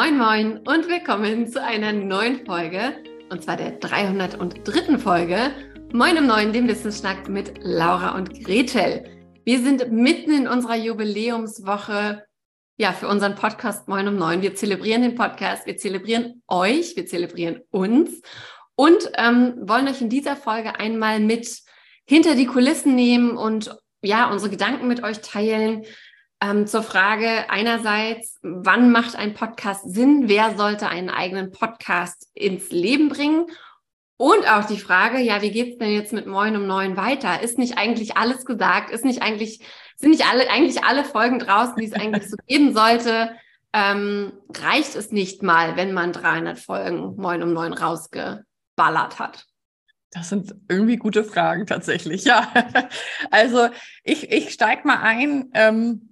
Moin, moin und willkommen zu einer neuen Folge, und zwar der 303. Folge. Moin im Neuen, dem Wissensschnack mit Laura und Gretel. Wir sind mitten in unserer Jubiläumswoche, ja, für unseren Podcast Moin um Neun. Wir zelebrieren den Podcast, wir zelebrieren euch, wir zelebrieren uns und ähm, wollen euch in dieser Folge einmal mit hinter die Kulissen nehmen und ja, unsere Gedanken mit euch teilen, ähm, zur Frage einerseits, wann macht ein Podcast Sinn? Wer sollte einen eigenen Podcast ins Leben bringen? Und auch die Frage, ja, wie geht's denn jetzt mit Moin um Neun weiter? Ist nicht eigentlich alles gesagt? Ist nicht eigentlich, sind nicht alle, eigentlich alle Folgen draußen, die es eigentlich so geben sollte? Ähm, reicht es nicht mal, wenn man 300 Folgen Moin um Neun rausgeballert hat? Das sind irgendwie gute Fragen tatsächlich, ja. Also ich, ich steige mal ein. Ähm,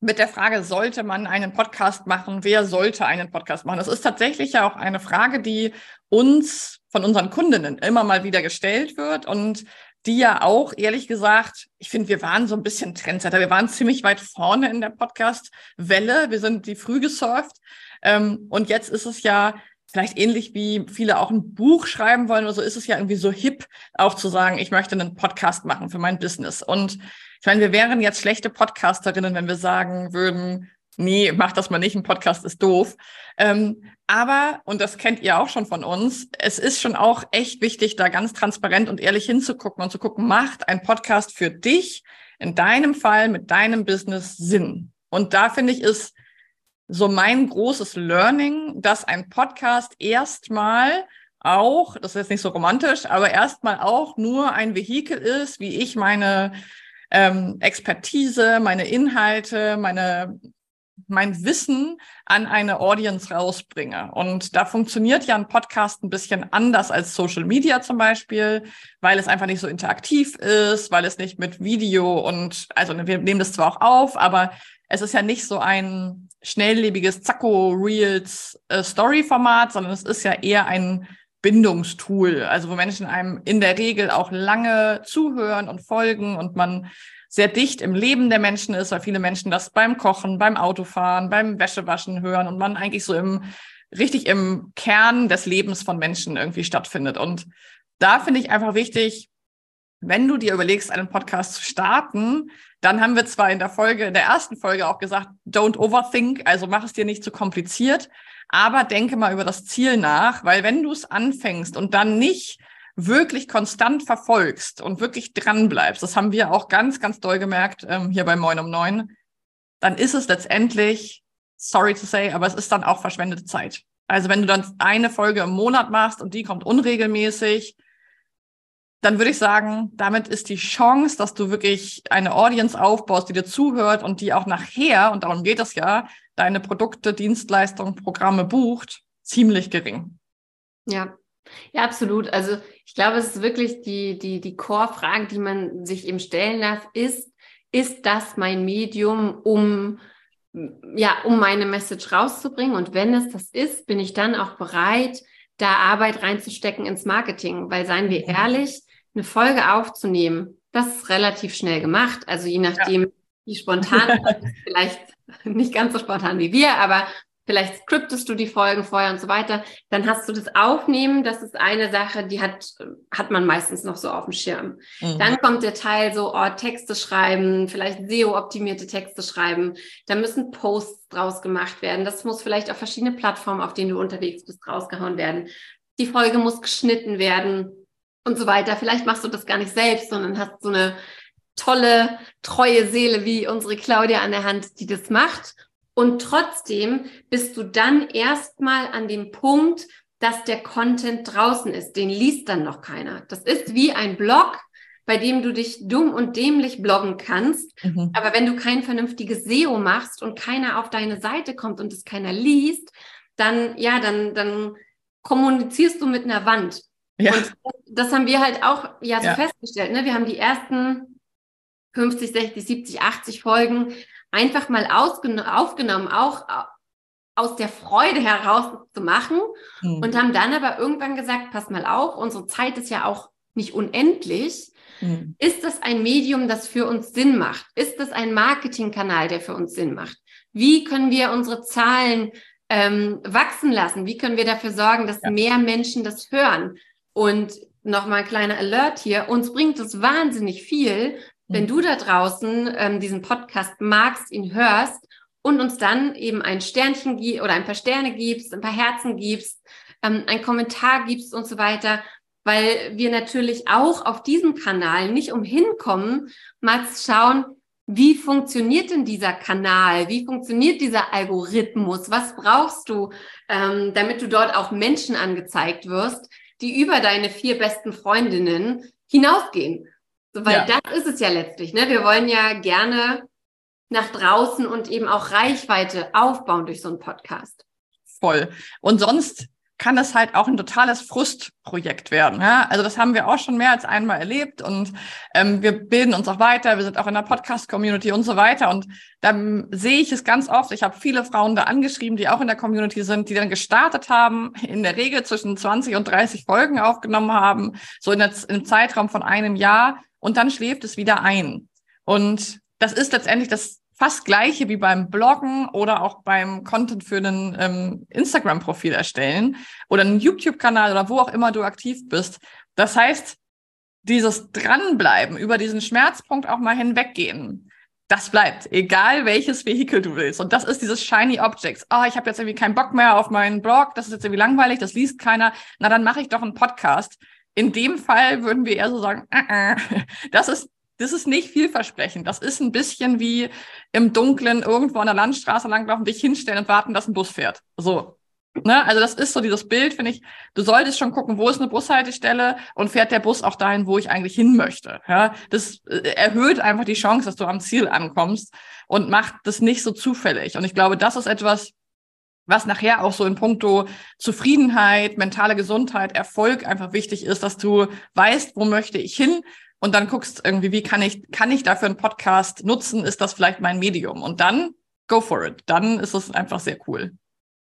mit der Frage, sollte man einen Podcast machen? Wer sollte einen Podcast machen? Das ist tatsächlich ja auch eine Frage, die uns von unseren Kundinnen immer mal wieder gestellt wird und die ja auch, ehrlich gesagt, ich finde, wir waren so ein bisschen Trendsetter. Wir waren ziemlich weit vorne in der Podcast-Welle. Wir sind die früh gesurft. Ähm, und jetzt ist es ja vielleicht ähnlich wie viele auch ein Buch schreiben wollen oder so, ist es ja irgendwie so hip, auch zu sagen, ich möchte einen Podcast machen für mein Business. Und ich meine, wir wären jetzt schlechte Podcasterinnen, wenn wir sagen würden, nee, mach das mal nicht, ein Podcast ist doof. Ähm, aber, und das kennt ihr auch schon von uns, es ist schon auch echt wichtig, da ganz transparent und ehrlich hinzugucken und zu gucken, macht ein Podcast für dich in deinem Fall mit deinem Business Sinn? Und da finde ich, ist so mein großes Learning, dass ein Podcast erstmal auch, das ist jetzt nicht so romantisch, aber erstmal auch nur ein Vehikel ist, wie ich meine ähm, Expertise, meine Inhalte, meine mein Wissen an eine Audience rausbringe. Und da funktioniert ja ein Podcast ein bisschen anders als Social Media zum Beispiel, weil es einfach nicht so interaktiv ist, weil es nicht mit Video und, also wir nehmen das zwar auch auf, aber es ist ja nicht so ein schnelllebiges Zacko-Reels-Story-Format, äh, sondern es ist ja eher ein Bindungstool, also wo Menschen einem in der Regel auch lange zuhören und folgen und man sehr dicht im Leben der Menschen ist, weil viele Menschen das beim Kochen, beim Autofahren, beim Wäschewaschen hören und man eigentlich so im richtig im Kern des Lebens von Menschen irgendwie stattfindet. Und da finde ich einfach wichtig, wenn du dir überlegst, einen Podcast zu starten, dann haben wir zwar in der Folge, in der ersten Folge auch gesagt, don't overthink, also mach es dir nicht zu kompliziert, aber denke mal über das Ziel nach, weil wenn du es anfängst und dann nicht wirklich konstant verfolgst und wirklich dran bleibst, das haben wir auch ganz, ganz doll gemerkt ähm, hier bei Moin um Neun, dann ist es letztendlich, sorry to say, aber es ist dann auch verschwendete Zeit. Also wenn du dann eine Folge im Monat machst und die kommt unregelmäßig, dann würde ich sagen, damit ist die Chance, dass du wirklich eine Audience aufbaust, die dir zuhört und die auch nachher, und darum geht es ja, deine Produkte, Dienstleistungen, Programme bucht, ziemlich gering. Ja, ja, absolut. Also ich glaube, es ist wirklich die, die, die Core-Frage, die man sich eben stellen darf, ist, ist das mein Medium, um, ja, um meine Message rauszubringen? Und wenn es das ist, bin ich dann auch bereit, da Arbeit reinzustecken ins Marketing. Weil seien wir ehrlich, eine Folge aufzunehmen, das ist relativ schnell gemacht. Also je nachdem, ja. wie spontan, vielleicht nicht ganz so spontan wie wir, aber vielleicht scriptest du die Folgen vorher und so weiter, dann hast du das Aufnehmen, das ist eine Sache, die hat, hat man meistens noch so auf dem Schirm. Mhm. Dann kommt der Teil so, oh, Texte schreiben, vielleicht SEO-optimierte Texte schreiben, da müssen Posts draus gemacht werden, das muss vielleicht auf verschiedene Plattformen, auf denen du unterwegs bist, rausgehauen werden. Die Folge muss geschnitten werden und so weiter. Vielleicht machst du das gar nicht selbst, sondern hast so eine tolle, treue Seele wie unsere Claudia an der Hand, die das macht und trotzdem bist du dann erstmal an dem Punkt, dass der Content draußen ist. Den liest dann noch keiner. Das ist wie ein Blog, bei dem du dich dumm und dämlich bloggen kannst. Mhm. Aber wenn du kein vernünftiges SEO machst und keiner auf deine Seite kommt und es keiner liest, dann, ja, dann, dann kommunizierst du mit einer Wand. Ja. Und das haben wir halt auch ja so ja. festgestellt. Ne? Wir haben die ersten 50, 60, 70, 80 Folgen einfach mal aufgenommen, auch aus der Freude heraus zu machen mhm. und haben dann aber irgendwann gesagt, pass mal auf, unsere Zeit ist ja auch nicht unendlich. Mhm. Ist das ein Medium, das für uns Sinn macht? Ist das ein Marketingkanal, der für uns Sinn macht? Wie können wir unsere Zahlen ähm, wachsen lassen? Wie können wir dafür sorgen, dass ja. mehr Menschen das hören? Und nochmal ein kleiner Alert hier. Uns bringt es wahnsinnig viel, wenn mhm. du da draußen ähm, diesen Podcast magst, ihn hörst und uns dann eben ein Sternchen oder ein paar Sterne gibst, ein paar Herzen gibst, ähm, einen Kommentar gibst und so weiter, weil wir natürlich auch auf diesem Kanal nicht umhin kommen, mal zu schauen, wie funktioniert denn dieser Kanal? Wie funktioniert dieser Algorithmus? Was brauchst du, ähm, damit du dort auch Menschen angezeigt wirst, die über deine vier besten Freundinnen hinausgehen? So, weil ja. das ist es ja letztlich. Ne? Wir wollen ja gerne nach draußen und eben auch Reichweite aufbauen durch so einen Podcast. Voll. Und sonst kann es halt auch ein totales Frustprojekt werden. Ja? Also das haben wir auch schon mehr als einmal erlebt und ähm, wir bilden uns auch weiter, wir sind auch in der Podcast-Community und so weiter. Und dann sehe ich es ganz oft, ich habe viele Frauen da angeschrieben, die auch in der Community sind, die dann gestartet haben, in der Regel zwischen 20 und 30 Folgen aufgenommen haben, so in der, im Zeitraum von einem Jahr und dann schläft es wieder ein. Und das ist letztendlich das fast gleiche wie beim Bloggen oder auch beim Content für einen ähm, Instagram-Profil erstellen oder einen YouTube-Kanal oder wo auch immer du aktiv bist. Das heißt, dieses Dranbleiben, über diesen Schmerzpunkt auch mal hinweggehen, das bleibt, egal welches Vehikel du willst. Und das ist dieses Shiny Objects. Ah, oh, ich habe jetzt irgendwie keinen Bock mehr auf meinen Blog, das ist jetzt irgendwie langweilig, das liest keiner. Na, dann mache ich doch einen Podcast. In dem Fall würden wir eher so sagen, uh -uh. das ist das ist nicht vielversprechend. Das ist ein bisschen wie im Dunkeln irgendwo an der Landstraße langlaufen, dich hinstellen und warten, dass ein Bus fährt. So. Ne? Also das ist so dieses Bild, finde ich. Du solltest schon gucken, wo ist eine Bushaltestelle und fährt der Bus auch dahin, wo ich eigentlich hin möchte. Ja? Das äh, erhöht einfach die Chance, dass du am Ziel ankommst und macht das nicht so zufällig. Und ich glaube, das ist etwas, was nachher auch so in puncto Zufriedenheit, mentale Gesundheit, Erfolg einfach wichtig ist, dass du weißt, wo möchte ich hin, und dann guckst irgendwie, wie kann ich, kann ich dafür einen Podcast nutzen? Ist das vielleicht mein Medium? Und dann go for it. Dann ist es einfach sehr cool.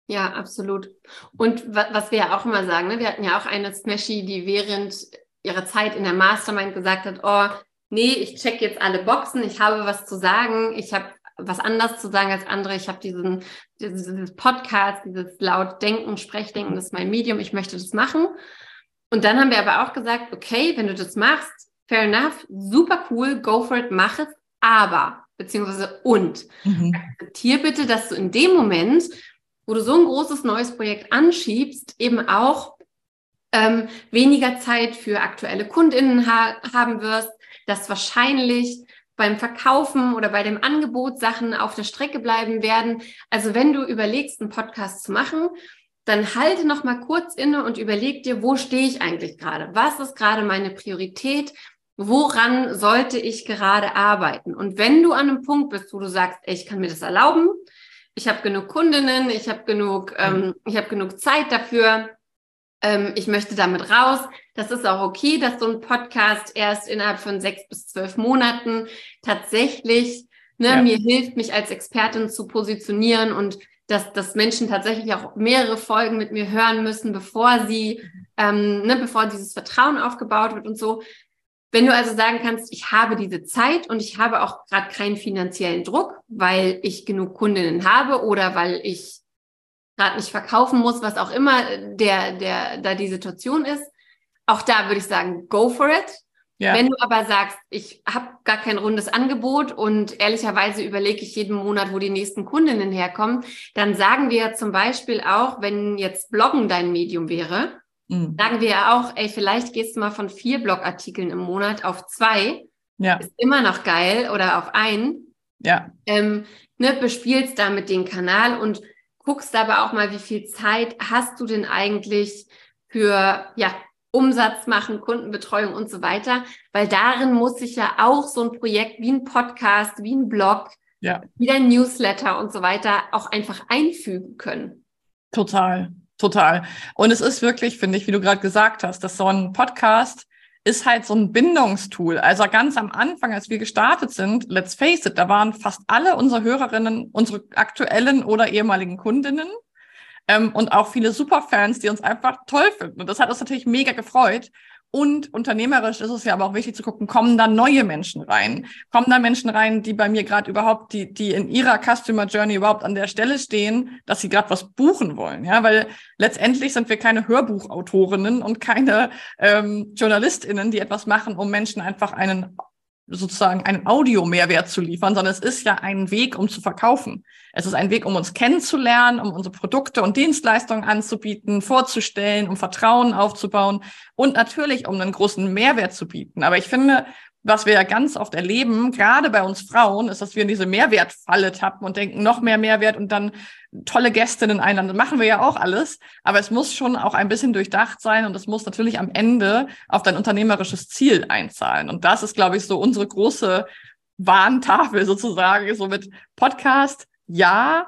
Ja, absolut. Und was wir ja auch immer sagen, ne? wir hatten ja auch eine Smashy, die während ihrer Zeit in der Mastermind gesagt hat, oh, nee, ich check jetzt alle Boxen, ich habe was zu sagen, ich habe was anders zu sagen als andere, ich habe diesen dieses Podcast, dieses laut Denken, Sprechdenken, das ist mein Medium, ich möchte das machen. Und dann haben wir aber auch gesagt, okay, wenn du das machst, fair enough, super cool, go for it, mach es, aber, beziehungsweise und. Mhm. Akzeptier bitte, dass du in dem Moment, wo du so ein großes neues Projekt anschiebst, eben auch ähm, weniger Zeit für aktuelle KundInnen ha haben wirst, dass wahrscheinlich beim Verkaufen oder bei dem Angebot Sachen auf der Strecke bleiben werden. Also wenn du überlegst, einen Podcast zu machen, dann halte noch mal kurz inne und überleg dir, wo stehe ich eigentlich gerade? Was ist gerade meine Priorität? woran sollte ich gerade arbeiten? Und wenn du an einem Punkt bist, wo du sagst, ey, ich kann mir das erlauben, ich habe genug Kundinnen, ich habe genug, ähm, ich habe genug Zeit dafür, ähm, ich möchte damit raus. Das ist auch okay, dass so ein Podcast erst innerhalb von sechs bis zwölf Monaten tatsächlich ne, ja. mir hilft, mich als Expertin zu positionieren und dass, dass Menschen tatsächlich auch mehrere Folgen mit mir hören müssen, bevor sie, ähm, ne, bevor dieses Vertrauen aufgebaut wird und so. Wenn du also sagen kannst, ich habe diese Zeit und ich habe auch gerade keinen finanziellen Druck, weil ich genug Kundinnen habe oder weil ich gerade nicht verkaufen muss, was auch immer der, der, da die Situation ist, auch da würde ich sagen, go for it. Ja. Wenn du aber sagst, ich habe gar kein rundes Angebot und ehrlicherweise überlege ich jeden Monat, wo die nächsten Kundinnen herkommen, dann sagen wir zum Beispiel auch, wenn jetzt Bloggen dein Medium wäre, Mhm. Sagen wir ja auch, ey, vielleicht gehst du mal von vier Blogartikeln im Monat auf zwei. Ja. Ist immer noch geil oder auf einen. Ja. Ähm, ne, bespielst damit den Kanal und guckst aber auch mal, wie viel Zeit hast du denn eigentlich für, ja, Umsatz machen, Kundenbetreuung und so weiter, weil darin muss sich ja auch so ein Projekt wie ein Podcast, wie ein Blog, ja. wie ein Newsletter und so weiter auch einfach einfügen können. Total. Total. Und es ist wirklich, finde ich, wie du gerade gesagt hast, dass so ein Podcast ist halt so ein Bindungstool. Also ganz am Anfang, als wir gestartet sind, let's face it, da waren fast alle unsere Hörerinnen unsere aktuellen oder ehemaligen Kundinnen ähm, und auch viele Superfans, die uns einfach toll finden. Und das hat uns natürlich mega gefreut. Und unternehmerisch ist es ja aber auch wichtig zu gucken, kommen da neue Menschen rein? Kommen da Menschen rein, die bei mir gerade überhaupt, die, die in ihrer Customer Journey überhaupt an der Stelle stehen, dass sie gerade was buchen wollen? Ja, weil letztendlich sind wir keine Hörbuchautorinnen und keine ähm, JournalistInnen, die etwas machen, um Menschen einfach einen sozusagen einen Audio-Mehrwert zu liefern, sondern es ist ja ein Weg, um zu verkaufen. Es ist ein Weg, um uns kennenzulernen, um unsere Produkte und Dienstleistungen anzubieten, vorzustellen, um Vertrauen aufzubauen und natürlich, um einen großen Mehrwert zu bieten. Aber ich finde, was wir ja ganz oft erleben, gerade bei uns Frauen, ist, dass wir in diese Mehrwertfalle tappen und denken, noch mehr Mehrwert und dann tolle Gästinnen einladen. Das machen wir ja auch alles, aber es muss schon auch ein bisschen durchdacht sein und es muss natürlich am Ende auf dein unternehmerisches Ziel einzahlen. Und das ist, glaube ich, so unsere große Warntafel sozusagen, so mit Podcast, ja,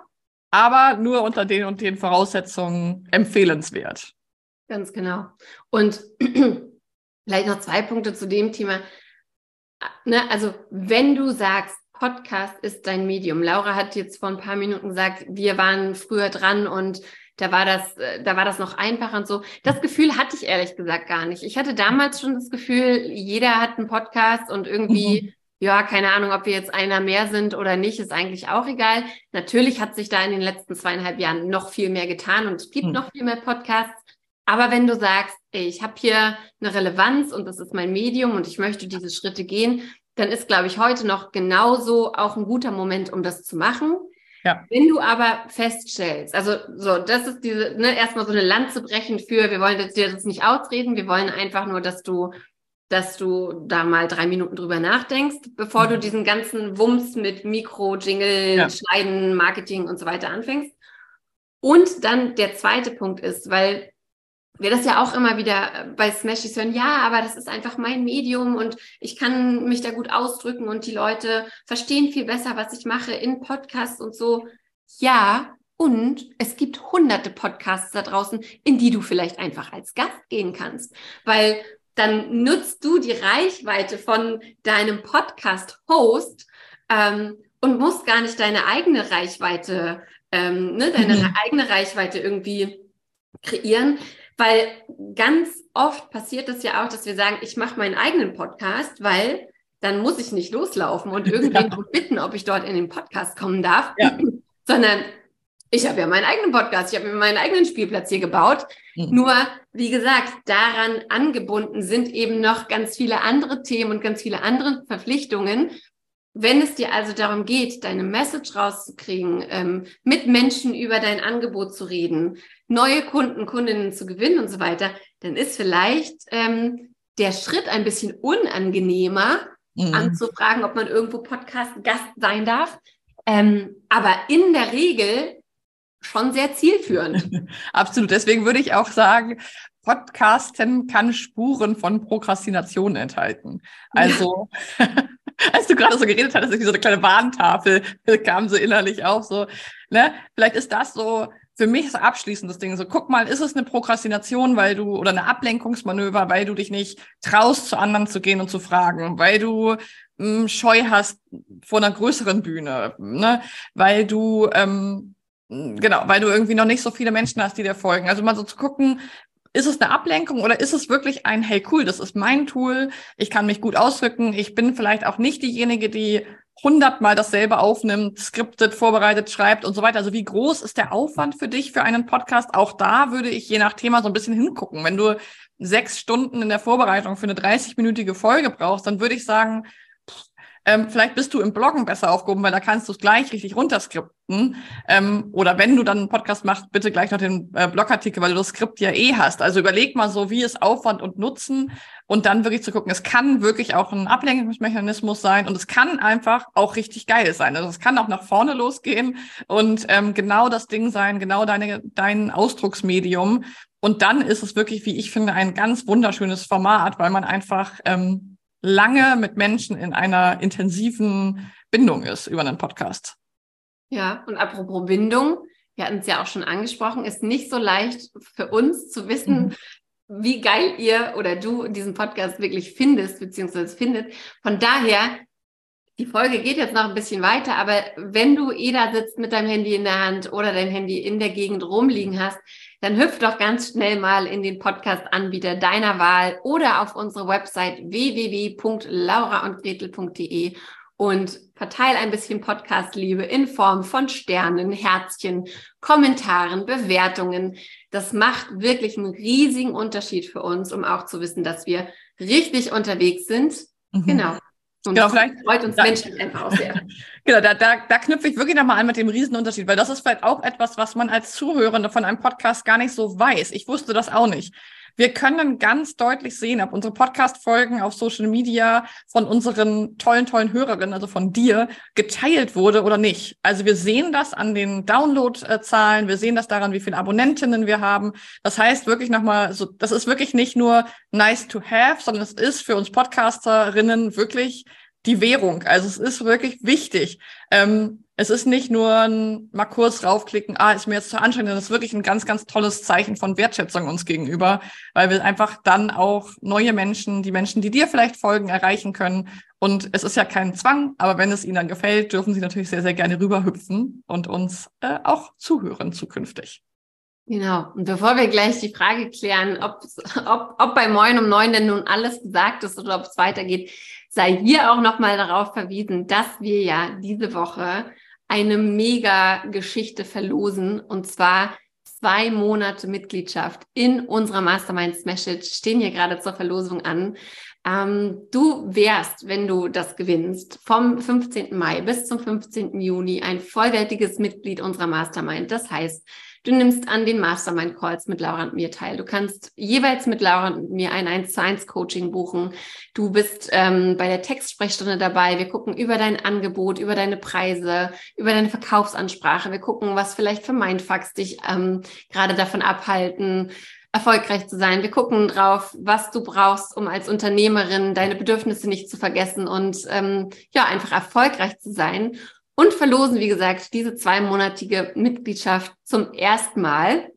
aber nur unter den und den Voraussetzungen empfehlenswert. Ganz genau. Und vielleicht noch zwei Punkte zu dem Thema ne, also wenn du sagst, Podcast ist dein Medium. Laura hat jetzt vor ein paar Minuten gesagt, wir waren früher dran und da war das, äh, da war das noch einfacher und so. Das Gefühl hatte ich ehrlich gesagt gar nicht. Ich hatte damals schon das Gefühl, jeder hat einen Podcast und irgendwie, mhm. ja, keine Ahnung, ob wir jetzt einer mehr sind oder nicht, ist eigentlich auch egal. Natürlich hat sich da in den letzten zweieinhalb Jahren noch viel mehr getan und es gibt mhm. noch viel mehr Podcasts. Aber wenn du sagst, ey, ich habe hier eine Relevanz und das ist mein Medium und ich möchte diese Schritte gehen, dann ist, glaube ich, heute noch genauso auch ein guter Moment, um das zu machen. Ja. Wenn du aber feststellst, also so, das ist diese, ne, erstmal so eine Lanze brechen für, wir wollen dir das nicht ausreden, wir wollen einfach nur, dass du, dass du da mal drei Minuten drüber nachdenkst, bevor mhm. du diesen ganzen Wumms mit Mikro, Jingle, ja. Schneiden, Marketing und so weiter anfängst. Und dann der zweite Punkt ist, weil wir das ja auch immer wieder äh, bei Smashies hören, ja, aber das ist einfach mein Medium und ich kann mich da gut ausdrücken und die Leute verstehen viel besser, was ich mache in Podcasts und so. Ja, und es gibt hunderte Podcasts da draußen, in die du vielleicht einfach als Gast gehen kannst, weil dann nutzt du die Reichweite von deinem Podcast-Host ähm, und musst gar nicht deine eigene Reichweite, ähm, ne, deine mhm. eigene Reichweite irgendwie kreieren, weil ganz oft passiert es ja auch, dass wir sagen, ich mache meinen eigenen Podcast, weil dann muss ich nicht loslaufen und irgendwen ja. bitten, ob ich dort in den Podcast kommen darf, ja. sondern ich habe ja meinen eigenen Podcast, ich habe mir meinen eigenen Spielplatz hier gebaut. Mhm. Nur, wie gesagt, daran angebunden sind eben noch ganz viele andere Themen und ganz viele andere Verpflichtungen. Wenn es dir also darum geht, deine Message rauszukriegen, ähm, mit Menschen über dein Angebot zu reden, neue Kunden, Kundinnen zu gewinnen und so weiter, dann ist vielleicht ähm, der Schritt ein bisschen unangenehmer, mhm. anzufragen, ob man irgendwo Podcast-Gast sein darf. Ähm, aber in der Regel schon sehr zielführend. Absolut. Deswegen würde ich auch sagen, Podcasten kann Spuren von Prokrastination enthalten. Also, ja. als du gerade so geredet hattest, wie so eine kleine Warntafel kam so innerlich auf, so, ne? Vielleicht ist das so für mich ist das Ding so, guck mal, ist es eine Prokrastination, weil du, oder eine Ablenkungsmanöver, weil du dich nicht traust, zu anderen zu gehen und zu fragen, weil du mh, hm, Scheu hast vor einer größeren Bühne, ne? weil du, ähm, genau, weil du irgendwie noch nicht so viele Menschen hast, die dir folgen. Also mal so zu gucken, ist es eine Ablenkung oder ist es wirklich ein, hey cool, das ist mein Tool, ich kann mich gut ausdrücken, ich bin vielleicht auch nicht diejenige, die hundertmal dasselbe aufnimmt, skriptet, vorbereitet, schreibt und so weiter. Also wie groß ist der Aufwand für dich für einen Podcast? Auch da würde ich je nach Thema so ein bisschen hingucken. Wenn du sechs Stunden in der Vorbereitung für eine 30-minütige Folge brauchst, dann würde ich sagen, ähm, vielleicht bist du im Bloggen besser aufgehoben, weil da kannst du es gleich richtig runterskripten. Ähm, oder wenn du dann einen Podcast machst, bitte gleich noch den äh, Blogartikel, weil du das Skript ja eh hast. Also überleg mal so, wie ist Aufwand und Nutzen und dann wirklich zu gucken, es kann wirklich auch ein Ablenkungsmechanismus sein und es kann einfach auch richtig geil sein. Also es kann auch nach vorne losgehen und ähm, genau das Ding sein, genau deine, dein Ausdrucksmedium. Und dann ist es wirklich, wie ich finde, ein ganz wunderschönes Format, weil man einfach ähm, lange mit Menschen in einer intensiven Bindung ist über einen Podcast. Ja, und apropos Bindung, wir hatten es ja auch schon angesprochen, ist nicht so leicht für uns zu wissen, mhm. wie geil ihr oder du diesen Podcast wirklich findest, beziehungsweise findet. Von daher Die Folge geht jetzt noch ein bisschen weiter, aber wenn du eh da sitzt mit deinem Handy in der Hand oder dein Handy in der Gegend rumliegen hast, dann hüpf doch ganz schnell mal in den Podcast-Anbieter deiner Wahl oder auf unsere Website www.lauraundgretel.de und verteile ein bisschen Podcast-Liebe in Form von Sternen, Herzchen, Kommentaren, Bewertungen. Das macht wirklich einen riesigen Unterschied für uns, um auch zu wissen, dass wir richtig unterwegs sind. Mhm. Genau. Und genau, vielleicht freut uns da, Menschen einfach auch sehr. genau, da, da, da knüpfe ich wirklich nochmal an mit dem Riesenunterschied, weil das ist vielleicht auch etwas, was man als Zuhörende von einem Podcast gar nicht so weiß. Ich wusste das auch nicht. Wir können ganz deutlich sehen, ob unsere Podcast-Folgen auf Social Media von unseren tollen, tollen Hörerinnen, also von dir, geteilt wurde oder nicht. Also wir sehen das an den Download-Zahlen, wir sehen das daran, wie viele Abonnentinnen wir haben. Das heißt wirklich nochmal, so, das ist wirklich nicht nur nice to have, sondern es ist für uns Podcasterinnen wirklich die Währung. Also es ist wirklich wichtig. Ähm, es ist nicht nur ein mal kurz raufklicken, ah, ist mir jetzt zu anstrengend, das ist wirklich ein ganz, ganz tolles Zeichen von Wertschätzung uns gegenüber, weil wir einfach dann auch neue Menschen, die Menschen, die dir vielleicht folgen, erreichen können. Und es ist ja kein Zwang, aber wenn es ihnen dann gefällt, dürfen sie natürlich sehr, sehr gerne rüberhüpfen und uns äh, auch zuhören zukünftig. Genau. Und bevor wir gleich die Frage klären, ob, ob, ob bei Moin um neun denn nun alles gesagt ist oder ob es weitergeht, sei hier auch nochmal darauf verwiesen, dass wir ja diese Woche eine mega Geschichte verlosen und zwar zwei Monate Mitgliedschaft in unserer Mastermind Smash It stehen hier gerade zur Verlosung an. Ähm, du wärst, wenn du das gewinnst, vom 15. Mai bis zum 15. Juni ein vollwertiges Mitglied unserer Mastermind. Das heißt, Du nimmst an den Mastermind Calls mit Laura und mir teil. Du kannst jeweils mit Laura und mir ein 1 zu 1 Coaching buchen. Du bist ähm, bei der Textsprechstunde dabei. Wir gucken über dein Angebot, über deine Preise, über deine Verkaufsansprache. Wir gucken, was vielleicht für Mindfucks dich ähm, gerade davon abhalten, erfolgreich zu sein. Wir gucken drauf, was du brauchst, um als Unternehmerin deine Bedürfnisse nicht zu vergessen und ähm, ja, einfach erfolgreich zu sein und verlosen, wie gesagt, diese zweimonatige Mitgliedschaft zum ersten Mal.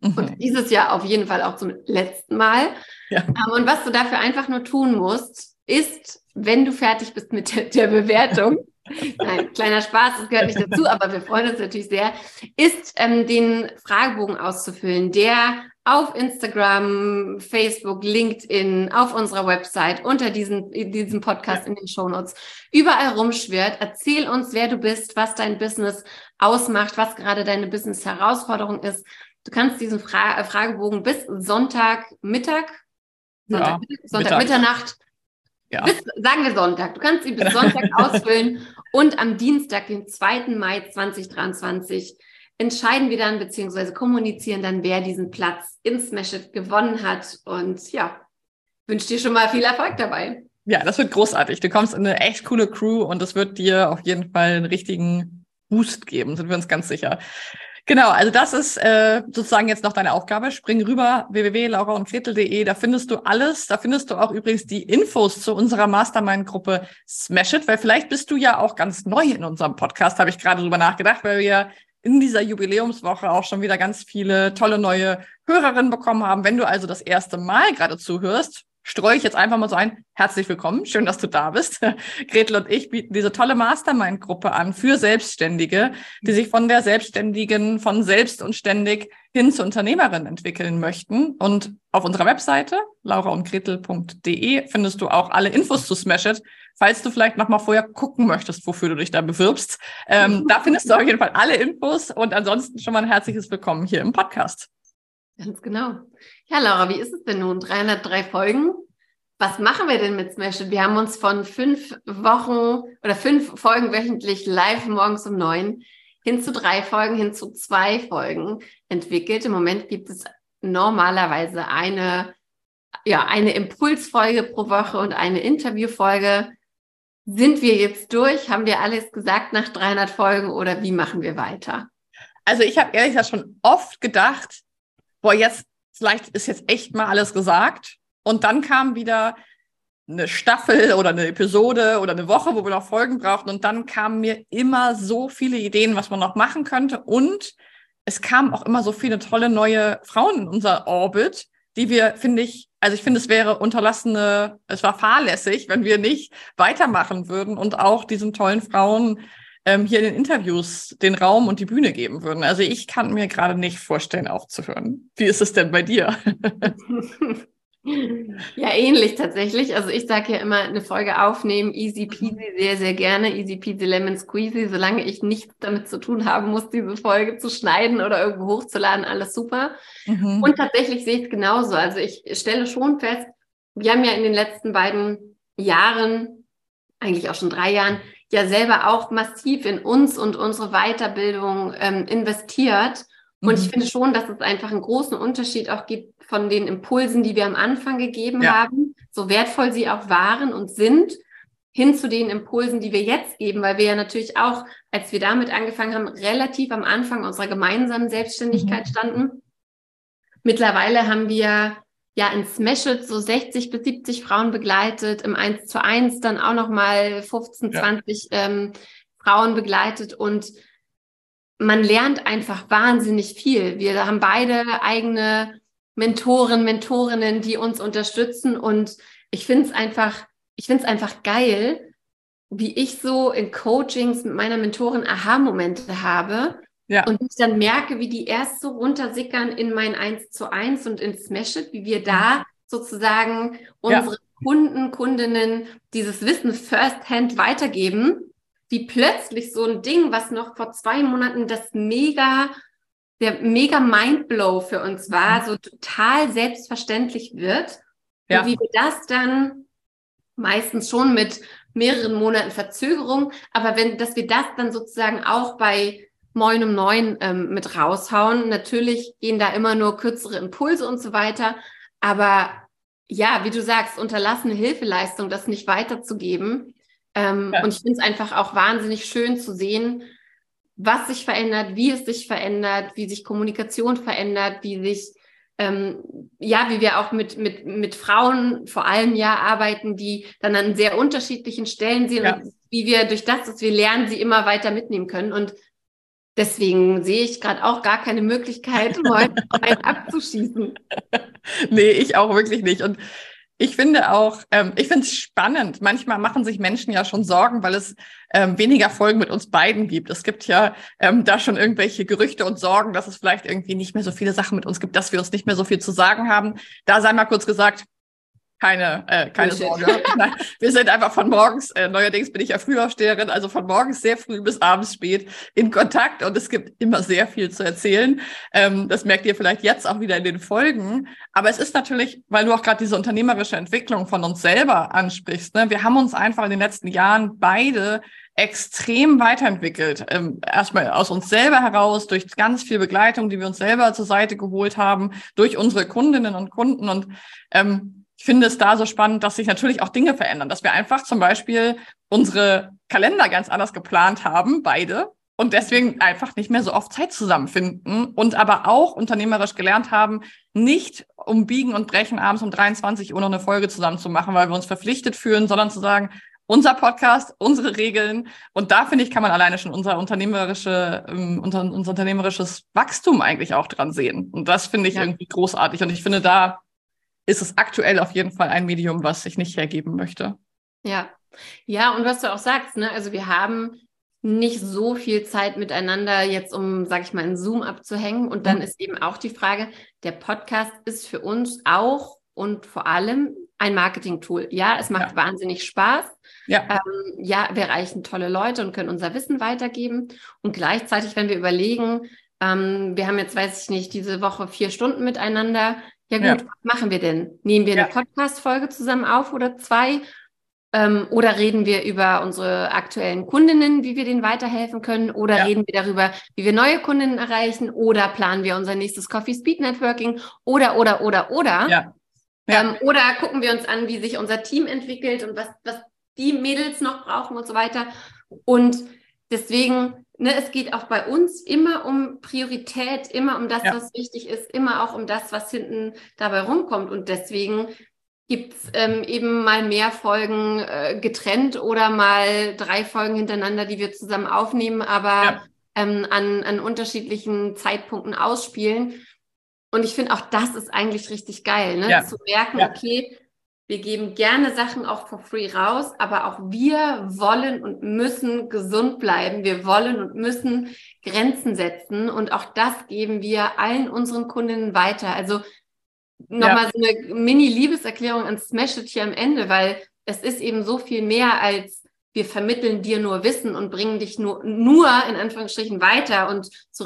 Mhm. Und dieses Jahr auf jeden Fall auch zum letzten Mal. Ja. Ähm, und was du dafür einfach nur tun musst, ist, wenn du fertig bist mit der, der Bewertung, Nein, kleiner Spaß, das gehört nicht dazu, aber wir freuen uns natürlich sehr, ist ähm, den Fragebogen auszufüllen, der auf Instagram, Facebook, LinkedIn, auf unserer Website, unter diesem, diesem Podcast in den Shownotes, überall rumschwirrt. Erzähl uns, wer du bist, was dein Business ausmacht, was gerade deine Business-Herausforderung ist. Du kannst diesen Fra äh, Fragebogen bis Sonntagmittag, Sonntag, ja, Sonntag Mitternacht, ja. bis, sagen wir Sonntag. Du kannst ihn bis Sonntag ausfüllen und am Dienstag, den 2. Mai 2023, entscheiden wir dann beziehungsweise kommunizieren dann, wer diesen Platz in Smash It gewonnen hat. Und ja, wünsche dir schon mal viel Erfolg dabei. Ja, das wird großartig. Du kommst in eine echt coole Crew und das wird dir auf jeden Fall einen richtigen Boost geben, sind wir uns ganz sicher. Genau, also das ist äh, sozusagen jetzt noch deine Aufgabe. Spring rüber www.lauraundgretel.de, da findest du alles. Da findest du auch übrigens die Infos zu unserer Mastermind-Gruppe Smash It, weil vielleicht bist du ja auch ganz neu in unserem Podcast, habe ich gerade drüber nachgedacht, weil wir in dieser Jubiläumswoche auch schon wieder ganz viele tolle neue Hörerinnen bekommen haben. Wenn du also das erste Mal gerade zuhörst, streue ich jetzt einfach mal so ein. Herzlich willkommen, schön, dass du da bist. Gretel und ich bieten diese tolle Mastermind-Gruppe an für Selbstständige, die sich von der Selbstständigen, von selbst und ständig hin zur Unternehmerin entwickeln möchten. Und auf unserer Webseite lauraundgretel.de findest du auch alle Infos zu Smash It, falls du vielleicht noch mal vorher gucken möchtest, wofür du dich da bewirbst. Ähm, da findest du auf jeden Fall alle Infos und ansonsten schon mal ein herzliches Willkommen hier im Podcast. Ganz genau. Ja, Laura, wie ist es denn nun? 303 Folgen. Was machen wir denn mit Smash? Wir haben uns von fünf Wochen oder fünf Folgen wöchentlich live morgens um neun hin zu drei Folgen, hin zu zwei Folgen entwickelt. Im Moment gibt es normalerweise eine, ja, eine Impulsfolge pro Woche und eine Interviewfolge. Sind wir jetzt durch? Haben wir alles gesagt nach 300 Folgen oder wie machen wir weiter? Also ich habe ehrlich gesagt schon oft gedacht, boah, jetzt vielleicht ist jetzt echt mal alles gesagt. Und dann kam wieder eine Staffel oder eine Episode oder eine Woche, wo wir noch Folgen brauchten. Und dann kamen mir immer so viele Ideen, was man noch machen könnte. Und es kamen auch immer so viele tolle neue Frauen in unser Orbit, die wir, finde ich, also ich finde, es wäre unterlassene, es war fahrlässig, wenn wir nicht weitermachen würden und auch diesen tollen Frauen ähm, hier in den Interviews den Raum und die Bühne geben würden. Also ich kann mir gerade nicht vorstellen, aufzuhören. Wie ist es denn bei dir? Ja, ähnlich tatsächlich. Also ich sage ja immer, eine Folge aufnehmen, easy peasy, sehr, sehr gerne, easy peasy lemon squeezy, solange ich nichts damit zu tun haben muss, diese Folge zu schneiden oder irgendwo hochzuladen, alles super. Mhm. Und tatsächlich sehe ich es genauso. Also ich stelle schon fest, wir haben ja in den letzten beiden Jahren, eigentlich auch schon drei Jahren, ja selber auch massiv in uns und unsere Weiterbildung ähm, investiert. Und ich mhm. finde schon, dass es einfach einen großen Unterschied auch gibt von den Impulsen, die wir am Anfang gegeben ja. haben, so wertvoll sie auch waren und sind, hin zu den Impulsen, die wir jetzt geben, weil wir ja natürlich auch, als wir damit angefangen haben, relativ am Anfang unserer gemeinsamen Selbstständigkeit mhm. standen. Mittlerweile haben wir ja in Smashed so 60 bis 70 Frauen begleitet, im 1 zu 1 dann auch nochmal 15, ja. 20 ähm, Frauen begleitet und man lernt einfach wahnsinnig viel. Wir haben beide eigene Mentoren, Mentorinnen, die uns unterstützen und ich finde es einfach, ich finde es einfach geil, wie ich so in Coachings mit meiner Mentorin Aha-Momente habe ja. und ich dann merke, wie die erst so runtersickern in mein 1 zu 1 und in Smash It, wie wir da sozusagen unsere ja. Kunden, Kundinnen dieses Wissen firsthand weitergeben wie plötzlich so ein Ding, was noch vor zwei Monaten das mega, der mega Mindblow für uns war, mhm. so total selbstverständlich wird. Ja. Und wie wir das dann meistens schon mit mehreren Monaten Verzögerung, aber wenn, dass wir das dann sozusagen auch bei Moin um neun ähm, mit raushauen. Natürlich gehen da immer nur kürzere Impulse und so weiter. Aber ja, wie du sagst, unterlassene Hilfeleistung, das nicht weiterzugeben, ähm, ja. Und ich finde es einfach auch wahnsinnig schön zu sehen, was sich verändert, wie es sich verändert, wie sich Kommunikation verändert, wie sich ähm, ja, wie wir auch mit, mit, mit Frauen vor allem ja arbeiten, die dann an sehr unterschiedlichen Stellen sind ja. und wie wir durch das, was wir lernen, sie immer weiter mitnehmen können. Und deswegen sehe ich gerade auch gar keine Möglichkeit, heute abzuschießen. Nee, ich auch wirklich nicht. Und ich finde auch, ähm, ich finde es spannend. Manchmal machen sich Menschen ja schon Sorgen, weil es ähm, weniger Folgen mit uns beiden gibt. Es gibt ja ähm, da schon irgendwelche Gerüchte und Sorgen, dass es vielleicht irgendwie nicht mehr so viele Sachen mit uns gibt, dass wir uns nicht mehr so viel zu sagen haben. Da sei mal kurz gesagt, keine, äh, keine Sorge. Nein, wir sind einfach von morgens, äh, neuerdings bin ich ja Frühaufsteherin, also von morgens sehr früh bis abends spät in Kontakt und es gibt immer sehr viel zu erzählen. Ähm, das merkt ihr vielleicht jetzt auch wieder in den Folgen. Aber es ist natürlich, weil du auch gerade diese unternehmerische Entwicklung von uns selber ansprichst, ne? wir haben uns einfach in den letzten Jahren beide extrem weiterentwickelt. Ähm, erstmal aus uns selber heraus, durch ganz viel Begleitung, die wir uns selber zur Seite geholt haben, durch unsere Kundinnen und Kunden und ähm, ich finde es da so spannend, dass sich natürlich auch Dinge verändern, dass wir einfach zum Beispiel unsere Kalender ganz anders geplant haben, beide, und deswegen einfach nicht mehr so oft Zeit zusammenfinden und aber auch unternehmerisch gelernt haben, nicht um Biegen und Brechen abends um 23 Uhr noch eine Folge zusammen zu machen, weil wir uns verpflichtet fühlen, sondern zu sagen, unser Podcast, unsere Regeln. Und da finde ich, kann man alleine schon unser unternehmerische, ähm, unser, unser unternehmerisches Wachstum eigentlich auch dran sehen. Und das finde ich ja. irgendwie großartig. Und ich finde, da ist es aktuell auf jeden Fall ein Medium, was ich nicht hergeben möchte. Ja, ja, und was du auch sagst, ne, also wir haben nicht so viel Zeit miteinander jetzt, um, sag ich mal, einen Zoom abzuhängen. Und dann mhm. ist eben auch die Frage, der Podcast ist für uns auch und vor allem ein Marketing-Tool. Ja, es macht ja. wahnsinnig Spaß. Ja. Ähm, ja, wir erreichen tolle Leute und können unser Wissen weitergeben. Und gleichzeitig, wenn wir überlegen, ähm, wir haben jetzt, weiß ich nicht, diese Woche vier Stunden miteinander, ja gut, ja. was machen wir denn? Nehmen wir eine Podcast-Folge zusammen auf oder zwei? Ähm, oder reden wir über unsere aktuellen Kundinnen, wie wir denen weiterhelfen können? Oder ja. reden wir darüber, wie wir neue Kundinnen erreichen? Oder planen wir unser nächstes Coffee Speed Networking? Oder, oder, oder, oder. Ja. Ja. Ähm, oder gucken wir uns an, wie sich unser Team entwickelt und was, was die Mädels noch brauchen und so weiter. Und deswegen ne, es geht auch bei uns immer um Priorität, immer um das, ja. was wichtig ist, immer auch um das, was hinten dabei rumkommt. Und deswegen gibt es ähm, eben mal mehr Folgen äh, getrennt oder mal drei Folgen hintereinander, die wir zusammen aufnehmen, aber ja. ähm, an, an unterschiedlichen Zeitpunkten ausspielen. Und ich finde auch das ist eigentlich richtig geil, ne? Ja. zu merken, okay, wir geben gerne Sachen auch for free raus, aber auch wir wollen und müssen gesund bleiben. Wir wollen und müssen Grenzen setzen und auch das geben wir allen unseren Kundinnen weiter. Also nochmal so eine Mini-Liebeserklärung an Smash It hier am Ende, weil es ist eben so viel mehr als wir vermitteln dir nur Wissen und bringen dich nur, nur in Anführungsstrichen weiter und zu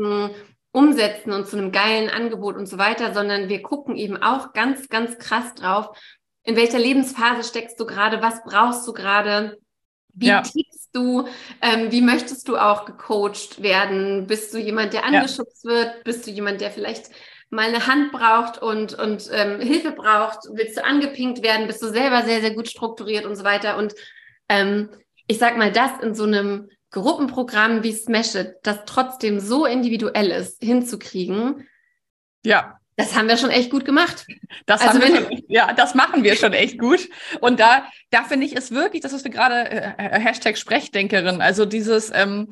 Ja. Umsätzen und zu einem geilen Angebot und so weiter, sondern wir gucken eben auch ganz, ganz krass drauf, in welcher Lebensphase steckst du gerade, was brauchst du gerade, wie Ja. tickst du, ähm, wie möchtest du auch gecoacht werden? Bist du jemand, der angeschubst wird? Bist du jemand, der vielleicht mal eine Hand braucht und, und ähm, Hilfe braucht? Willst du angepinkt werden? Bist du selber sehr, sehr gut strukturiert und so weiter? Und ähm, ich sag mal, das in so einem Gruppenprogramm wie Smash It, das trotzdem so individuell ist, hinzukriegen, Ja, das haben wir schon echt gut gemacht. Das Also haben wir schon, ja, das machen wir schon echt gut. Und da, da finde ich es wirklich, das ist wir gerade äh, äh, Hashtag Sprechdenkerin, also dieses ähm,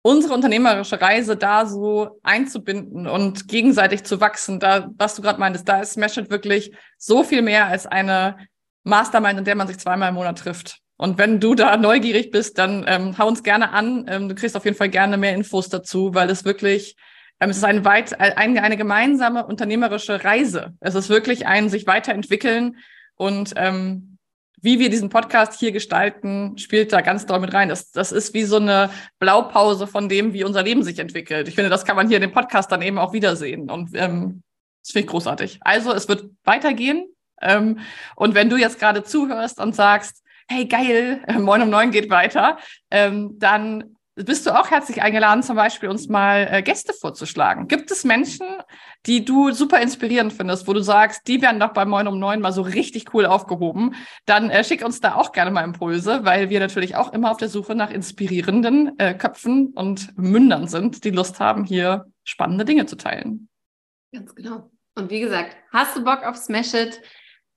unsere unternehmerische Reise da so einzubinden und gegenseitig zu wachsen. Da, was du gerade meintest, da ist Smash It wirklich so viel mehr als eine Mastermind, in der man sich zweimal im Monat trifft. Und wenn du da neugierig bist, dann ähm, hau uns gerne an. Ähm, du kriegst auf jeden Fall gerne mehr Infos dazu, weil es wirklich ähm, es ist ein weit, ein, eine gemeinsame unternehmerische Reise. Es ist wirklich ein sich weiterentwickeln und ähm, wie wir diesen Podcast hier gestalten, spielt da ganz doll mit rein. Das, das ist wie so eine Blaupause von dem, wie unser Leben sich entwickelt. Ich finde, das kann man hier in dem Podcast dann eben auch wiedersehen. Und ähm, das finde ich großartig. Also es wird weitergehen. Ähm, und wenn du jetzt gerade zuhörst und sagst, hey geil, äh, Moin um neun geht weiter, ähm, dann bist du auch herzlich eingeladen, zum Beispiel uns mal äh, Gäste vorzuschlagen. Gibt es Menschen, die du super inspirierend findest, wo du sagst, die werden doch bei Moin um neun mal so richtig cool aufgehoben? Dann äh, schick uns da auch gerne mal Impulse, weil wir natürlich auch immer auf der Suche nach inspirierenden äh, Köpfen und Mündern sind, die Lust haben, hier spannende Dinge zu teilen. Ganz genau. Und wie gesagt, hast du Bock auf Smash It?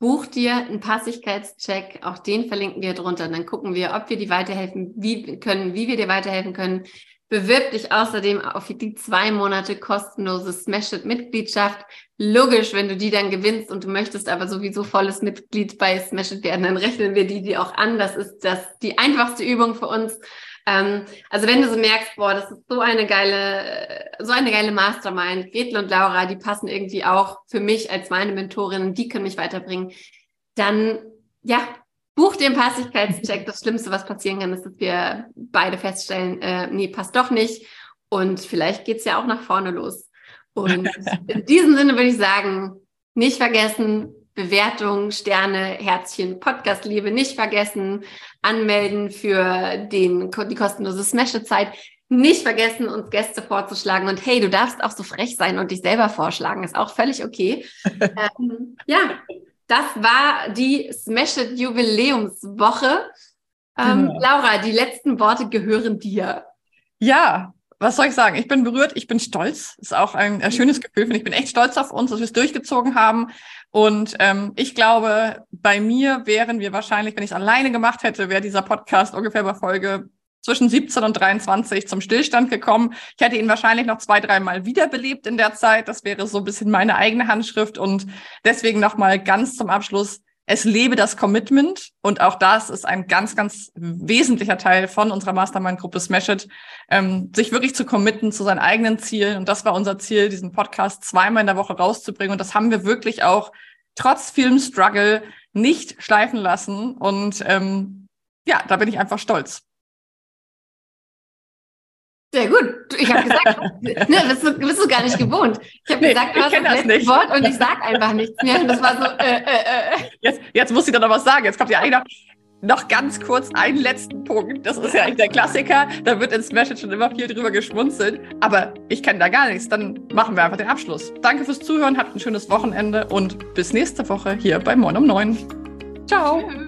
Buch dir einen Passigkeitscheck, auch den verlinken wir drunter. Dann gucken wir, ob wir dir weiterhelfen wie, können, wie wir dir weiterhelfen können. Bewirb dich außerdem auf die zwei Monate kostenlose Smash It Mitgliedschaft. Logisch, wenn du die dann gewinnst und du möchtest aber sowieso volles Mitglied bei Smash It werden, dann rechnen wir die dir auch an. Das ist das, die einfachste Übung für uns. Ähm, also wenn du so merkst, boah, das ist so eine geile, so eine geile Mastermind, Gretel und Laura, die passen irgendwie auch für mich als meine Mentorinnen, die können mich weiterbringen, dann ja, buch einen Passigkeitscheck. Das Schlimmste, was passieren kann, ist, dass wir beide feststellen, äh, nee, passt doch nicht. Und vielleicht geht's ja auch nach vorne los. Und in diesem Sinne würde ich sagen, nicht vergessen, Bewertung, Sterne, Herzchen, Podcast-Liebe nicht vergessen, anmelden für den, die kostenlose Smash-Zeit. Nicht vergessen, uns Gäste vorzuschlagen. Und hey, du darfst auch so frech sein und dich selber vorschlagen. Ist auch völlig okay. ähm, ja, das war die Smash It Jubiläumswoche. Ähm, Genau. Laura, die letzten Worte gehören dir. Ja, was soll ich sagen? Ich bin berührt, ich bin stolz. Ist auch ein äh, schönes Gefühl. Ich bin echt stolz auf uns, dass wir es durchgezogen haben. Und ähm, ich glaube, bei mir wären wir wahrscheinlich, wenn ich es alleine gemacht hätte, wäre dieser Podcast ungefähr bei Folge zwischen 17 und 23 zum Stillstand gekommen. Ich hätte ihn wahrscheinlich noch zwei, dreimal wiederbelebt in der Zeit. Das wäre so ein bisschen meine eigene Handschrift. Und deswegen nochmal ganz zum Abschluss. Es lebe das Commitment. Und auch das ist ein ganz, ganz wesentlicher Teil von unserer Mastermind-Gruppe Smash It, ähm, sich wirklich zu committen zu seinen eigenen Zielen. Und das war unser Ziel, diesen Podcast zweimal in der Woche rauszubringen. Und das haben wir wirklich auch trotz vielem Struggle nicht schleifen lassen. Und ähm, ja, da bin ich einfach stolz. Sehr gut. Ich habe gesagt, ne, bist du, bist du gar nicht gewohnt. Ich habe Nee, gesagt, du ich hast das das letzte nicht. Wort und ich sag einfach nichts mehr. Und das war so, äh, äh, äh. Jetzt, jetzt muss ich doch noch was sagen. Jetzt kommt ja eigentlich noch, ganz kurz einen letzten Punkt. Das ist ja eigentlich der Klassiker. Da wird in Smash It schon immer viel drüber geschmunzelt. Aber ich kenne da gar nichts. Dann machen wir einfach den Abschluss. Danke fürs Zuhören. Habt ein schönes Wochenende und bis nächste Woche hier bei Moin um 9. Ciao. Tschüss.